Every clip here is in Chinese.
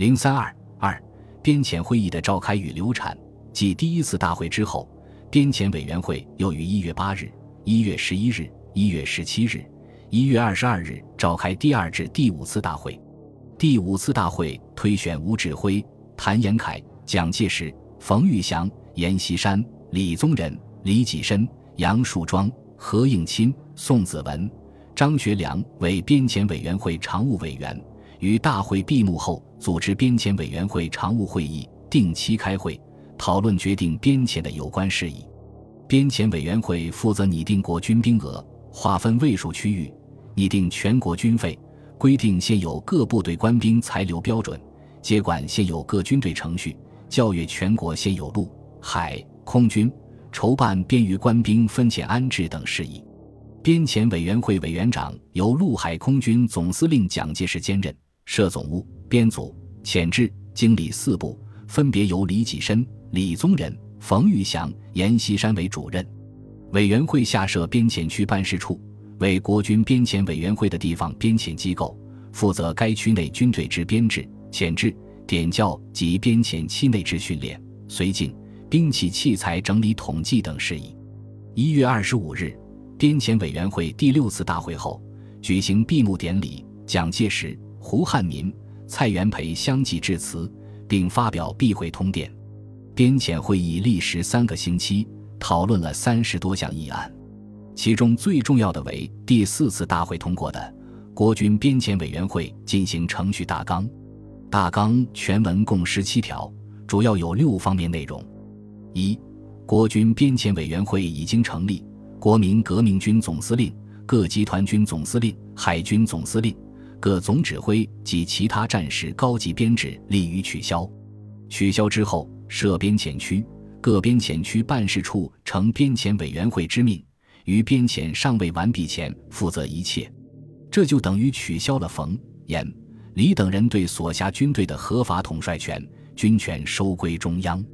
零三二二编遣会议的召开与流产，继第一次大会之后，编遣委员会又于一月八日、一月十一日、一月十七日、一月二十二日召开第二至第五次大会。第五次大会推选吴志辉、谭延闿、蒋介石、冯玉祥、阎锡山、李宗仁、李济深、杨树庄、何应钦、宋子文、张学良为编遣委员会常务委员。于大会闭幕后，组织编遣委员会常务会议，定期开会，讨论决定编遣的有关事宜。编遣委员会负责拟定国军兵额，划分卫戍区域，拟定全国军费，规定现有各部队官兵裁留标准，接管现有各军队程序，校阅全国现有陆、海、空军，筹办便于官兵分遣安置等事宜。编遣委员会委员长由陆海空军总司令蒋介石兼任。设总务、编组、遣制、经理四部，分别由李济深、李宗仁、冯玉祥、阎锡山为主任。委员会下设编遣区办事处，为国军编遣委员会的地方编遣机构，负责该区内军队之编制、遣制、点教及编遣期内之训练、绥靖、兵器器材整理统计等事宜。一月二十五日，编遣委员会第六次大会后举行闭幕典礼，蒋介石。胡汉民、蔡元培相继致辞，并发表闭会通电。编遣会议历时三个星期，讨论了三十多项议案，其中最重要的为第四次大会通过的《国军编遣委员会进行程序大纲》。大纲全文共十七条，主要有六方面内容：一、国军编遣委员会已经成立，国民革命军总司令、各集团军总司令、海军总司令。各总指挥及其他战时高级编制立于取消。取消之后，设编遣区，各编遣区办事处呈编遣委员会之命，于编遣尚未完毕前负责一切。这就等于取消了冯、阎、李等人对所辖军队的合法统帅权，军权收归中央。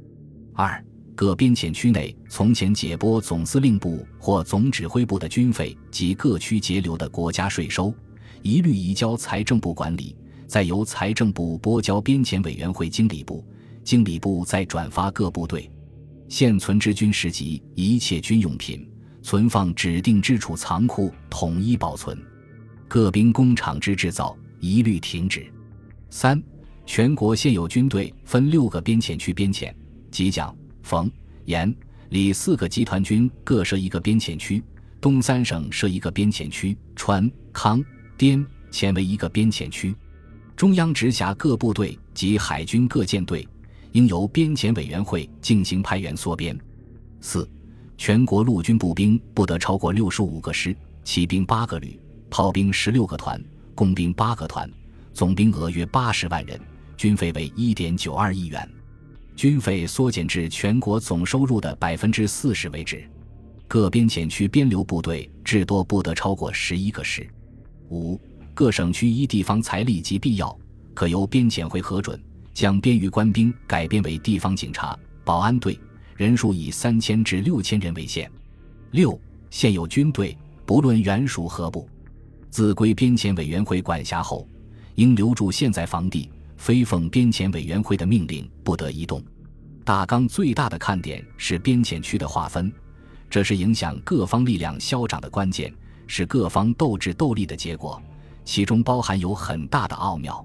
二、各编遣区内从前解拨总司令部或总指挥部的军费及各区截留的国家税收。一律移交财政部管理，再由财政部拨交编遣委员会经理部，经理部再转发各部队。现存之军事及一切军用品，存放指定之处仓库，统一保存。各兵工厂之制造，一律停止。三、全国现有军队分六个编遣区编遣，即蒋、冯、阎、李四个集团军各设一个编遣区，东三省设一个编遣区，川、康。滇前为一个边遣区，中央直辖各部队及海军各舰队，应由边遣委员会进行派员缩编。四、全国陆军步兵不得超过六十五个师，骑兵八个旅，炮兵十六个团，工兵八个团，总兵额约八十万人，军费为一点九二亿元，军费缩减至全国总收入的百分之四十为止。各边遣区边留部队至多不得超过十一个师。五各省区依地方财力及必要，可由边遣会核准，将边余官兵改编为地方警察、保安队，人数以三千至六千人为限。六现有军队，不论原属何部，自归边遣委员会管辖后，应留住现在房地，非奉边遣委员会的命令不得移动。大纲最大的看点是边遣区的划分，这是影响各方力量消长的关键。是各方斗智斗力的结果，其中包含有很大的奥妙。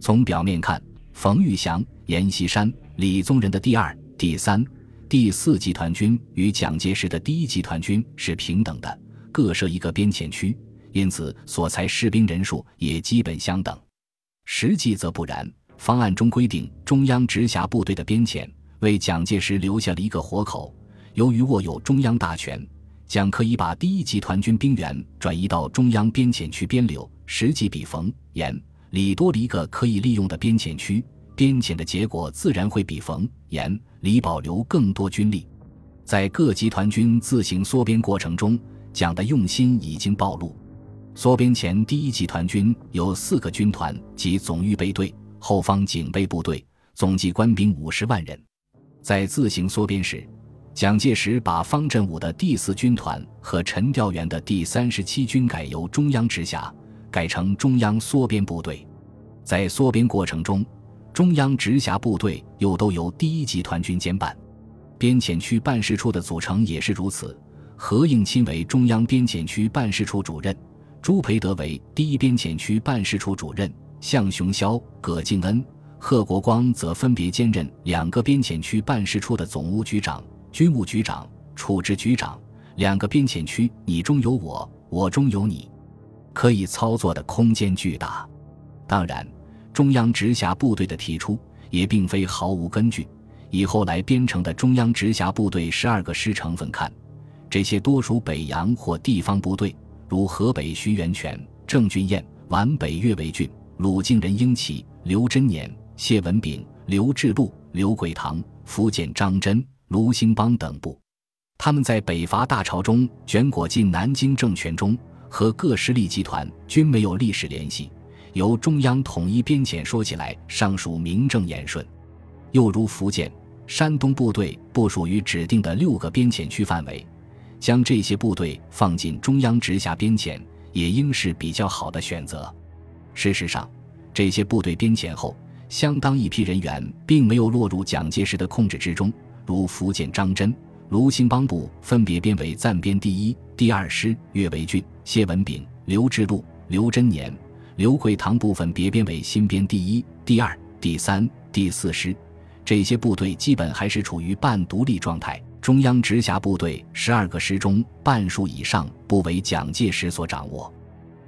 从表面看，冯玉祥、阎锡山、李宗仁的第二、第三、第四集团军与蒋介石的第一集团军是平等的，各设一个边遣区，因此所裁士兵人数也基本相等。实际则不然，方案中规定中央直辖部队的编遣，为蒋介石留下了一个活口。由于握有中央大权。蒋可以把第一集团军兵员转移到中央边遣区边留，实际比冯、阎、李多了一个可以利用的边遣区，边遣的结果自然会比冯、阎、李保留更多军力。在各集团军自行缩编过程中，蒋的用心已经暴露。缩编前，第一集团军有四个军团及总预备队、后方警备部队，总计官兵五十万人。在自行缩编时，蒋介石把方振武的第四军团和陈调元的第三十七军改由中央直辖，改成中央缩编部队。在缩编过程中，中央直辖部队又都由第一集团军兼办。边检区办事处的组成也是如此。何应钦为中央边检区办事处主任，朱培德为第一边检区办事处主任，向雄霄、葛敬恩、贺国光则分别兼任两个边检区办事处的总务局长、军务局长、处置局长。两个边检区，你中有我，我中有你，可以操作的空间巨大。当然，中央直辖部队的提出也并非毫无根据。以后来编成的中央直辖部队十二个师成分看。这些多属北洋或地方部队，如河北徐源泉、郑俊彦、皖北岳维俊、鲁敬人、英奇、刘贞年、谢文炳、刘志禄、刘桂堂、福建张真、卢兴邦等部。他们在北伐大潮中卷裹进南京政权中，和各势力集团均没有历史联系。由中央统一编遣说起来，尚属名正言顺。又如福建、山东部队部署于指定的六个边检区范围。将这些部队放进中央直辖边检，也应是比较好的选择。事实上，这些部队边遣后，相当一批人员并没有落入蒋介石的控制之中，如福建张真、卢兴邦部分别编为暂编第一、第二师，岳维俊、谢文炳、刘志禄、刘贞年、刘桂堂部分别编为新编第一、第二、第三、第四师。这些部队基本还是处于半独立状态。中央直辖部队十二个师中，半数以上不为蒋介石所掌握。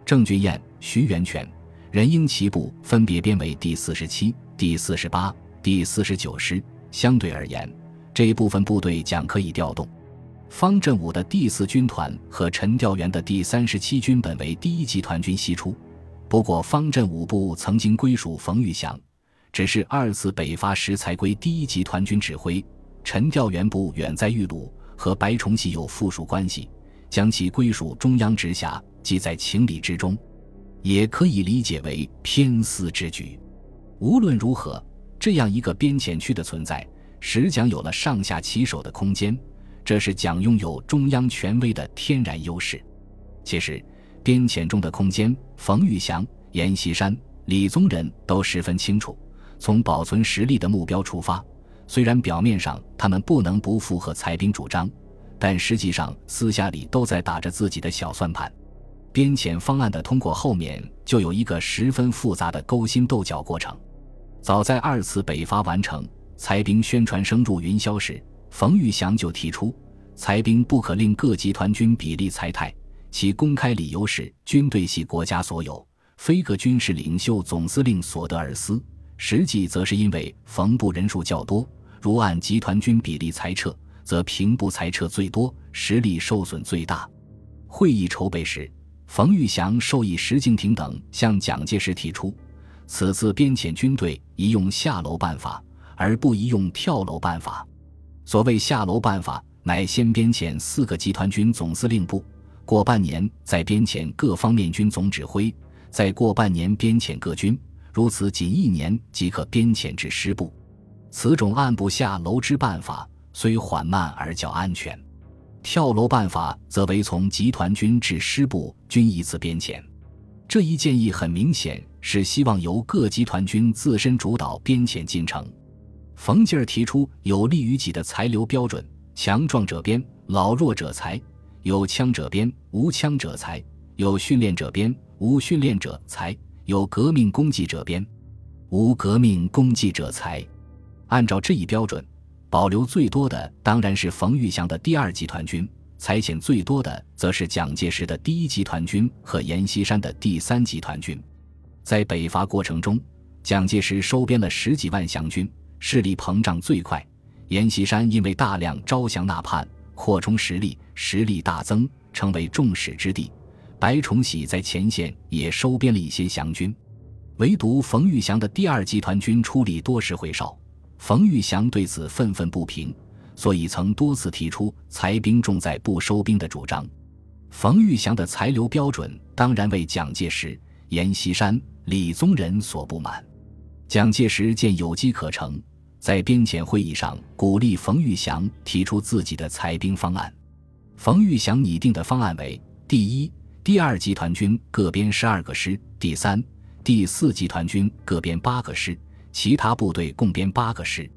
郑俊彦、徐源泉、任英奇部分别编为第四十七、第四十八、第四十九师。相对而言，这一部分部队将可以调动。方振武的第四军团和陈调元的第三十七军本为第一集团军西出，不过方振武部曾经归属冯玉祥，只是二次北伐时才归第一集团军指挥。陈调元部远在豫鲁，和白崇禧有附属关系，将其归属中央直辖，即在情理之中，也可以理解为偏私之举。无论如何，这样一个边检区的存在，使蒋有了上下其手的空间，这是蒋拥有中央权威的天然优势。其实，边遣中的空间，冯玉祥、阎锡山、李宗仁都十分清楚。从保存实力的目标出发。虽然表面上他们不能不附和裁兵主张，但实际上私下里都在打着自己的小算盘。边遣方案的通过后面就有一个十分复杂的勾心斗角过程。早在二次北伐完成，裁兵宣传声入云霄时，冯玉祥就提出，裁兵不可令各集团军比例裁汰，其公开理由是军队系国家所有，非各军事领袖总司令所得而私。实际则是因为冯部人数较多，如按集团军比例裁撤，则平部裁撤最多，实力受损最大。会议筹备时，冯玉祥授意石敬瑭等向蒋介石提出，此次编遣军队宜用下楼办法，而不宜用跳楼办法。所谓下楼办法，乃先编遣四个集团军总司令部，过半年再编遣各方面军总指挥，再过半年编遣各军。如此仅一年即可编遣至师部，此种按部下楼之办法虽缓慢而较安全；跳楼办法则为从集团军至师部均一次编遣。这一建议很明显是希望由各集团军自身主导编遣进程。冯劲儿提出有利于己的裁留标准：强壮者编，老弱者裁；有枪者编，无枪者裁；有训练者编，无训练者裁。有革命功绩者编，无革命功绩者裁。按照这一标准，保留最多的当然是冯玉祥的第二集团军，裁遣最多的则是蒋介石的第一集团军和阎锡山的第三集团军。在北伐过程中，蒋介石收编了十几万降军，势力膨胀最快；阎锡山因为大量招降纳叛，扩充实力，实力大增，成为众矢之的。白崇禧在前线也收编了一些降军，唯独冯玉祥的第二集团军出力多时会少。冯玉祥对此愤愤不平，所以曾多次提出裁兵重在不收兵的主张。冯玉祥的裁留标准当然为蒋介石、阎锡山、李宗仁所不满。蒋介石见有机可乘，在边检会议上鼓励冯玉祥提出自己的裁兵方案。冯玉祥拟定的方案为：第一。第二集团军各编十二个师，第三、第四集团军各编八个师，其他部队共编八个师。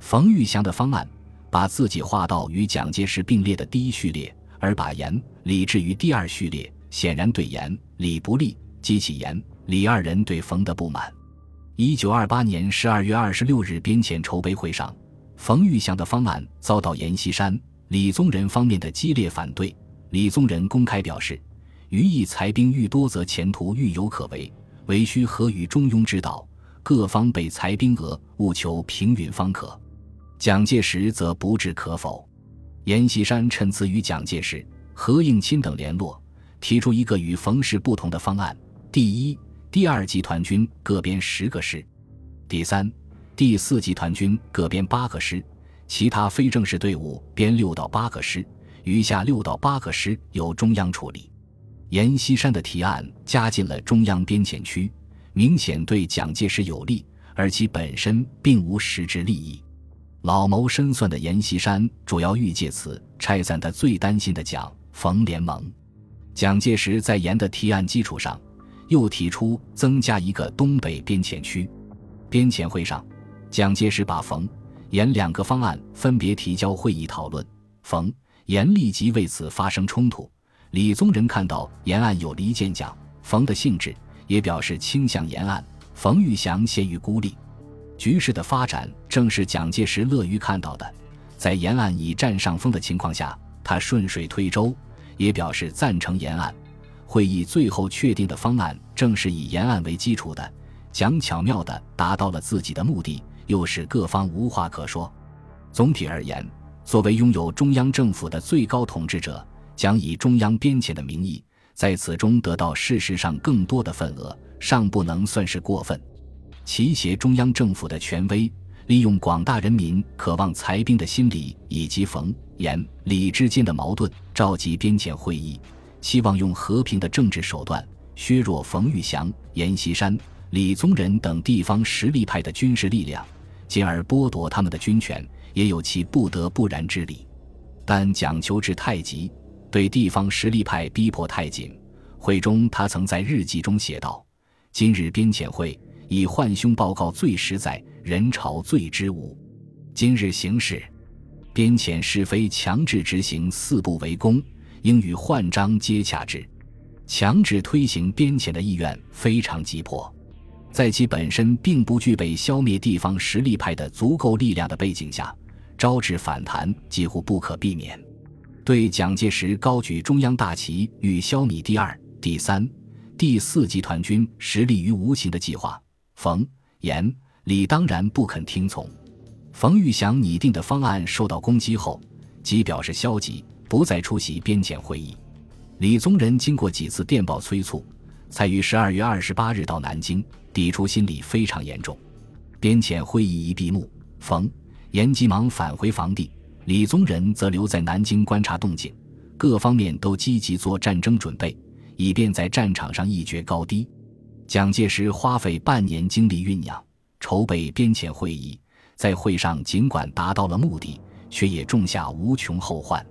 冯玉祥的方案把自己划到与蒋介石并列的第一序列，而把严、李置于第二序列，显然对严、李不利，激起严、李二人对冯的不满。一九二八年十二月二十六日编遣筹备会上，冯玉祥的方案遭到阎锡山、李宗仁方面的激烈反对。李宗仁公开表示：“余意裁兵愈多，则前途愈有可为，唯需合与中庸之道。各方备裁兵额，务求平允方可。”蒋介石则不置可否。阎锡山趁此与蒋介石、何应钦等联络，提出一个与冯氏不同的方案：第一、第二集团军各编十个师；第三、第四集团军各编八个师，其他非正式队伍编六到八个师，余下六到八个师由中央处理。阎锡山的提案加进了中央编遣区，明显对蒋介石有利，而其本身并无实质利益。老谋深算的阎锡山主要欲借此拆散他最担心的蒋冯联盟。蒋介石在阎的提案基础上，又提出增加一个东北边遣区。边遣会上，蒋介石把冯阎两个方案分别提交会议讨论。冯阎立即为此发生冲突。李宗仁看到阎案有离间蒋冯的性质，也表示倾向阎案。冯玉祥陷于孤立。局势的发展正是蒋介石乐于看到的，在延安已占上风的情况下，他顺水推舟，也表示赞成延安。会议最后确定的方案正是以延安为基础的，蒋巧妙地达到了自己的目的，又使各方无话可说。总体而言，作为拥有中央政府的最高统治者，蒋以中央编遣的名义，在此中得到事实上更多的份额，尚不能算是过分。齐挟中央政府的权威，利用广大人民渴望裁兵的心理以及冯、阎、李之间的矛盾，召集边遣会议，希望用和平的政治手段削弱冯玉祥、阎锡山、李宗仁等地方实力派的军事力量，进而剥夺他们的军权，也有其不得不然之理。但蒋求治太急，对地方实力派逼迫太紧。会中，他曾在日记中写道：“今日边遣会。”以换凶报告最实在，人潮最知无。今日形势，边遣是非强制执行四不为公，应与换章接洽之。强制推行边遣的意愿非常急迫，在其本身并不具备消灭地方实力派的足够力量的背景下，招致反弹几乎不可避免。对蒋介石高举中央大旗欲消弭第二、第三、第四集团军实力于无形的计划。冯、阎、李当然不肯听从。冯玉祥拟定的方案受到攻击后，即表示消极，不再出席边检会议。李宗仁经过几次电报催促，才于十二月二十八日到南京，抵触心理非常严重。边检会议一闭幕，冯、阎急忙返回房地，李宗仁则留在南京观察动静。各方面都积极做战争准备，以便在战场上一决高低。蒋介石花费半年精力酝酿、筹备边遣会议，在会上尽管达到了目的，却也种下无穷后患。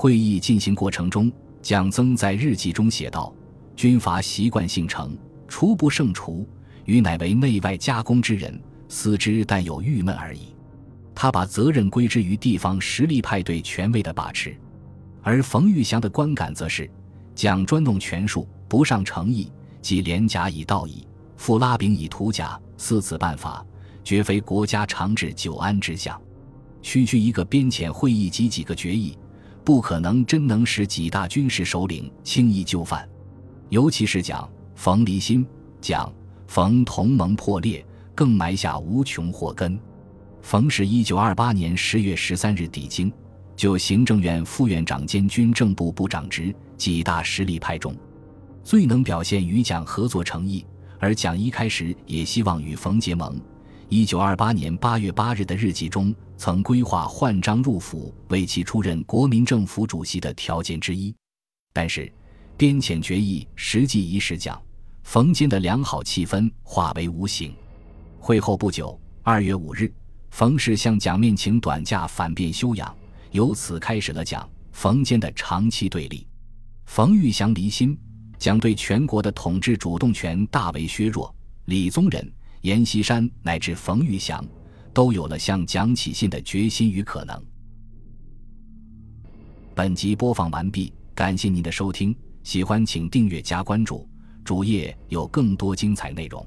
会议进行过程中，蒋曾在日记中写道：“军阀习惯性成，除不胜除，余乃为内外加工之人，思之但有郁闷而已。”他把责任归之于地方实力派对权威的把持，而冯玉祥的观感则是：蒋专弄权术，不上诚意。即连甲以道义，复拉柄以图甲，四此办法，绝非国家长治久安之象。区区一个边遣会议及几个决议，不可能真能使几大军事首领轻易就范。尤其是蒋冯离心，蒋冯同盟破裂，更埋下无穷祸根。冯是一九二八年十月十三日抵京，就行政院副院长兼军政部部长职，几大实力派中。最能表现与蒋合作诚意，而蒋一开始也希望与冯结盟。一九二八年八月八日的日记中，曾规划换章入府为其出任国民政府主席的条件之一。但是，边遣决议实际仪式讲、冯间的良好气氛化为无形。会后不久，二月五日，冯氏向蒋面请短假反变休养，由此开始了蒋、冯间的长期对立。冯玉祥离心。蒋对全国的统治主动权大为削弱。李宗仁、阎锡山乃至冯玉祥，都有了向蒋启信的决心与可能。本集播放完毕，感谢您的收听，喜欢请订阅加关注，主页有更多精彩内容。